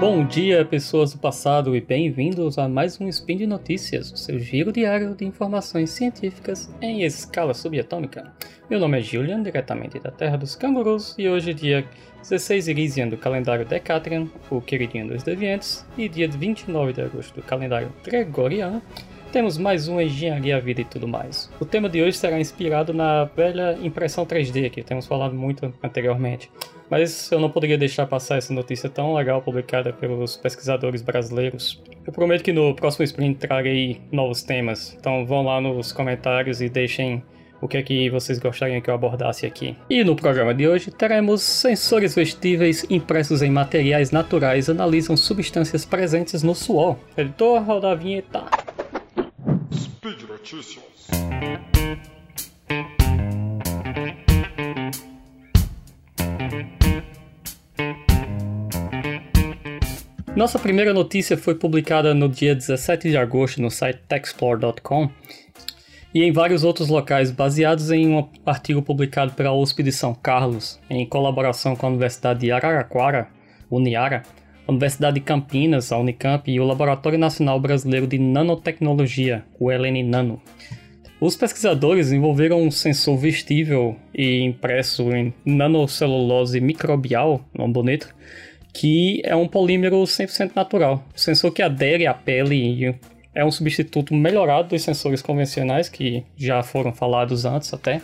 Bom dia, pessoas do passado, e bem-vindos a mais um Spin de Notícias, o seu giro diário de informações científicas em escala subatômica. Meu nome é Julian, diretamente da Terra dos Cangurus, e hoje é dia 16 Irisian do calendário Decatrian, o queridinho dos deviantes, e dia 29 de agosto do calendário Gregoriano, temos mais um Engenharia, Vida e tudo mais. O tema de hoje será inspirado na velha impressão 3D que temos falado muito anteriormente. Mas eu não poderia deixar passar essa notícia tão legal publicada pelos pesquisadores brasileiros. Eu prometo que no próximo sprint trarei novos temas, então vão lá nos comentários e deixem o que é que vocês gostariam que eu abordasse aqui. E no programa de hoje teremos sensores vestíveis impressos em materiais naturais analisam substâncias presentes no suor. Editor, roda a vinheta. Notícias. Nossa primeira notícia foi publicada no dia 17 de agosto no site techsplore.com e em vários outros locais, baseados em um artigo publicado pela USP de São Carlos, em colaboração com a Universidade de Araraquara, Uniara, a Universidade de Campinas, a Unicamp, e o Laboratório Nacional Brasileiro de Nanotecnologia, o LN Nano. Os pesquisadores desenvolveram um sensor vestível e impresso em nanocelulose microbial, nome bonito, que é um polímero 100% natural. O sensor que adere à pele e é um substituto melhorado dos sensores convencionais, que já foram falados antes até,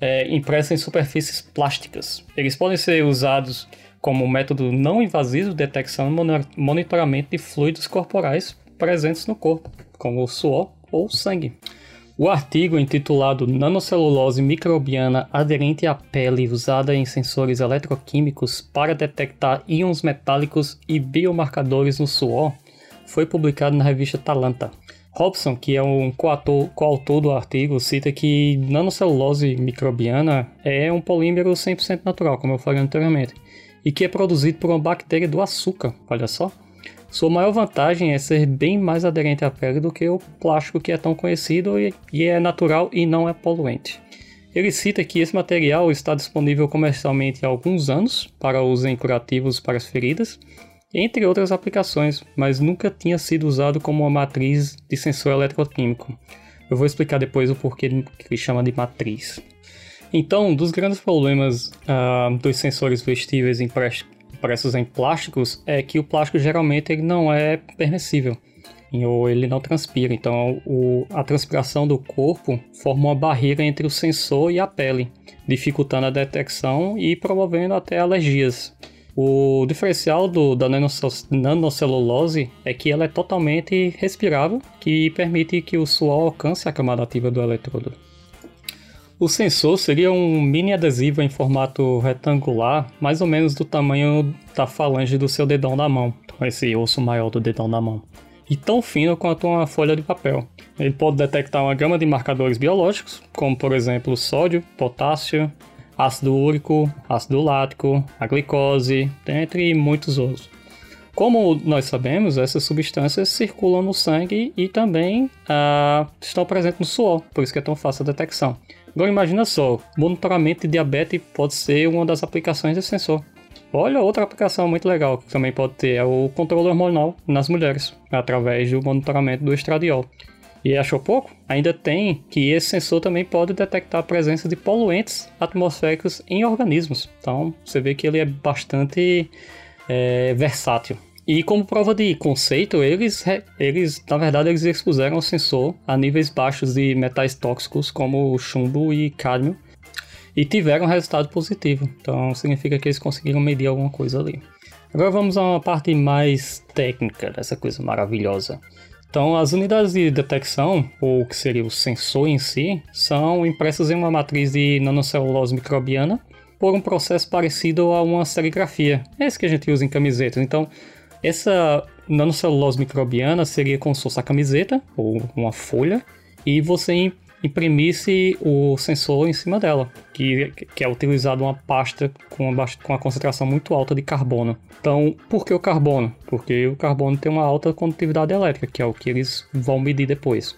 é, impresso em superfícies plásticas. Eles podem ser usados como método não invasivo de detecção e monitoramento de fluidos corporais presentes no corpo, como o suor ou o sangue. O artigo intitulado Nanocelulose microbiana aderente à pele usada em sensores eletroquímicos para detectar íons metálicos e biomarcadores no suor foi publicado na revista Talanta. Robson, que é um coautor, coautor do artigo, cita que nanocelulose microbiana é um polímero 100% natural, como eu falei anteriormente, e que é produzido por uma bactéria do açúcar, olha só. Sua maior vantagem é ser bem mais aderente à pele do que o plástico que é tão conhecido e, é natural e não é poluente. Ele cita que esse material está disponível comercialmente há alguns anos para uso em curativos para as feridas, entre outras aplicações, mas nunca tinha sido usado como uma matriz de sensor eletroquímico. Eu vou explicar depois o porquê que ele chama de matriz. Então, um dos grandes problemas uh, dos sensores vestíveis impressos em plásticos é que o plástico geralmente ele não é permissível ou ele não transpira. Então, o, a transpiração do corpo forma uma barreira entre o sensor e a pele, dificultando a detecção e promovendo até alergias. O diferencial do, da nanocelulose é que ela é totalmente respirável, que permite que o suor alcance a camada ativa do eletrodo. O sensor seria um mini adesivo em formato retangular, mais ou menos do tamanho da falange do seu dedão da mão, esse osso maior do dedão da mão, e tão fino quanto uma folha de papel. Ele pode detectar uma gama de marcadores biológicos, como por exemplo sódio, potássio, ácido úrico, ácido lático, a glicose, entre muitos outros. Como nós sabemos, essas substâncias circulam no sangue e também ah, estão presentes no suor, por isso que é tão fácil a detecção. Agora imagina só, monitoramento de diabetes pode ser uma das aplicações desse sensor. Olha outra aplicação muito legal que também pode ter é o controle hormonal nas mulheres, através do monitoramento do estradiol. E achou pouco? Ainda tem que esse sensor também pode detectar a presença de poluentes atmosféricos em organismos. Então você vê que ele é bastante é, versátil. E como prova de conceito, eles, eles na verdade, eles expuseram o sensor a níveis baixos de metais tóxicos como chumbo e cádmio e tiveram resultado positivo. Então significa que eles conseguiram medir alguma coisa ali. Agora vamos a uma parte mais técnica dessa coisa maravilhosa. Então, as unidades de detecção, ou que seria o sensor em si, são impressas em uma matriz de nanocelulose microbiana por um processo parecido a uma serigrafia. É esse que a gente usa em camisetas. Então, essa nanocelulose microbiana seria como se fosse a camiseta ou uma folha e você imprimisse o sensor em cima dela, que, que é utilizado uma pasta com uma, com uma concentração muito alta de carbono. Então, por que o carbono? Porque o carbono tem uma alta condutividade elétrica, que é o que eles vão medir depois.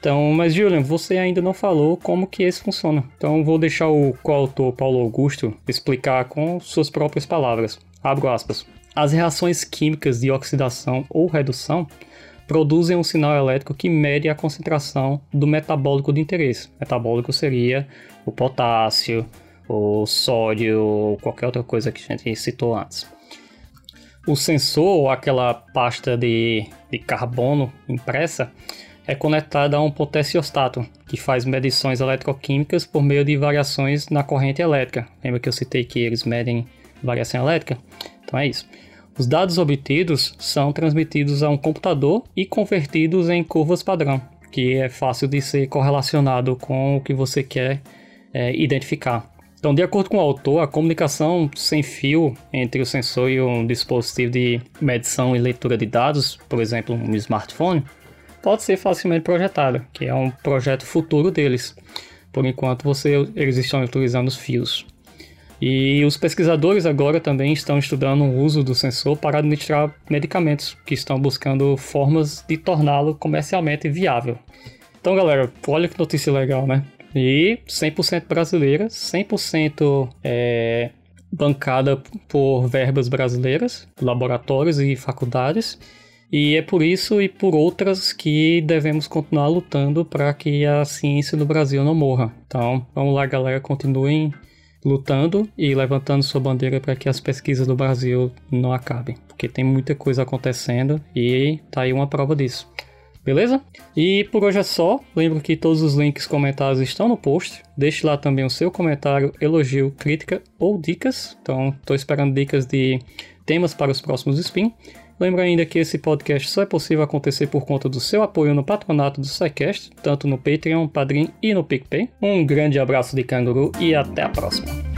Então, mas Julian, você ainda não falou como que esse funciona. Então, vou deixar o coautor Paulo Augusto explicar com suas próprias palavras. Abro aspas. As reações químicas de oxidação ou redução produzem um sinal elétrico que mede a concentração do metabólico de interesse. Metabólico seria o potássio, o sódio ou qualquer outra coisa que a gente citou antes. O sensor, aquela pasta de, de carbono impressa, é conectada a um potenciostato, que faz medições eletroquímicas por meio de variações na corrente elétrica. Lembra que eu citei que eles medem variação elétrica? Então é isso. Os dados obtidos são transmitidos a um computador e convertidos em curvas padrão, que é fácil de ser correlacionado com o que você quer é, identificar. Então, de acordo com o autor, a comunicação sem fio entre o sensor e um dispositivo de medição e leitura de dados, por exemplo, um smartphone, pode ser facilmente projetada, que é um projeto futuro deles. Por enquanto, você, eles estão utilizando os fios. E os pesquisadores agora também estão estudando o uso do sensor para administrar medicamentos, que estão buscando formas de torná-lo comercialmente viável. Então, galera, olha que notícia legal, né? E 100% brasileira, 100% é, bancada por verbas brasileiras, laboratórios e faculdades. E é por isso e por outras que devemos continuar lutando para que a ciência no Brasil não morra. Então, vamos lá, galera, continuem lutando e levantando sua bandeira para que as pesquisas do Brasil não acabem, porque tem muita coisa acontecendo e tá aí uma prova disso. Beleza? E por hoje é só. Lembro que todos os links comentados estão no post. Deixe lá também o seu comentário, elogio, crítica ou dicas. Então, estou esperando dicas de temas para os próximos spin. Lembra ainda que esse podcast só é possível acontecer por conta do seu apoio no patronato do SciCast, tanto no Patreon, Padrim e no PicPay. Um grande abraço de canguru e até a próxima!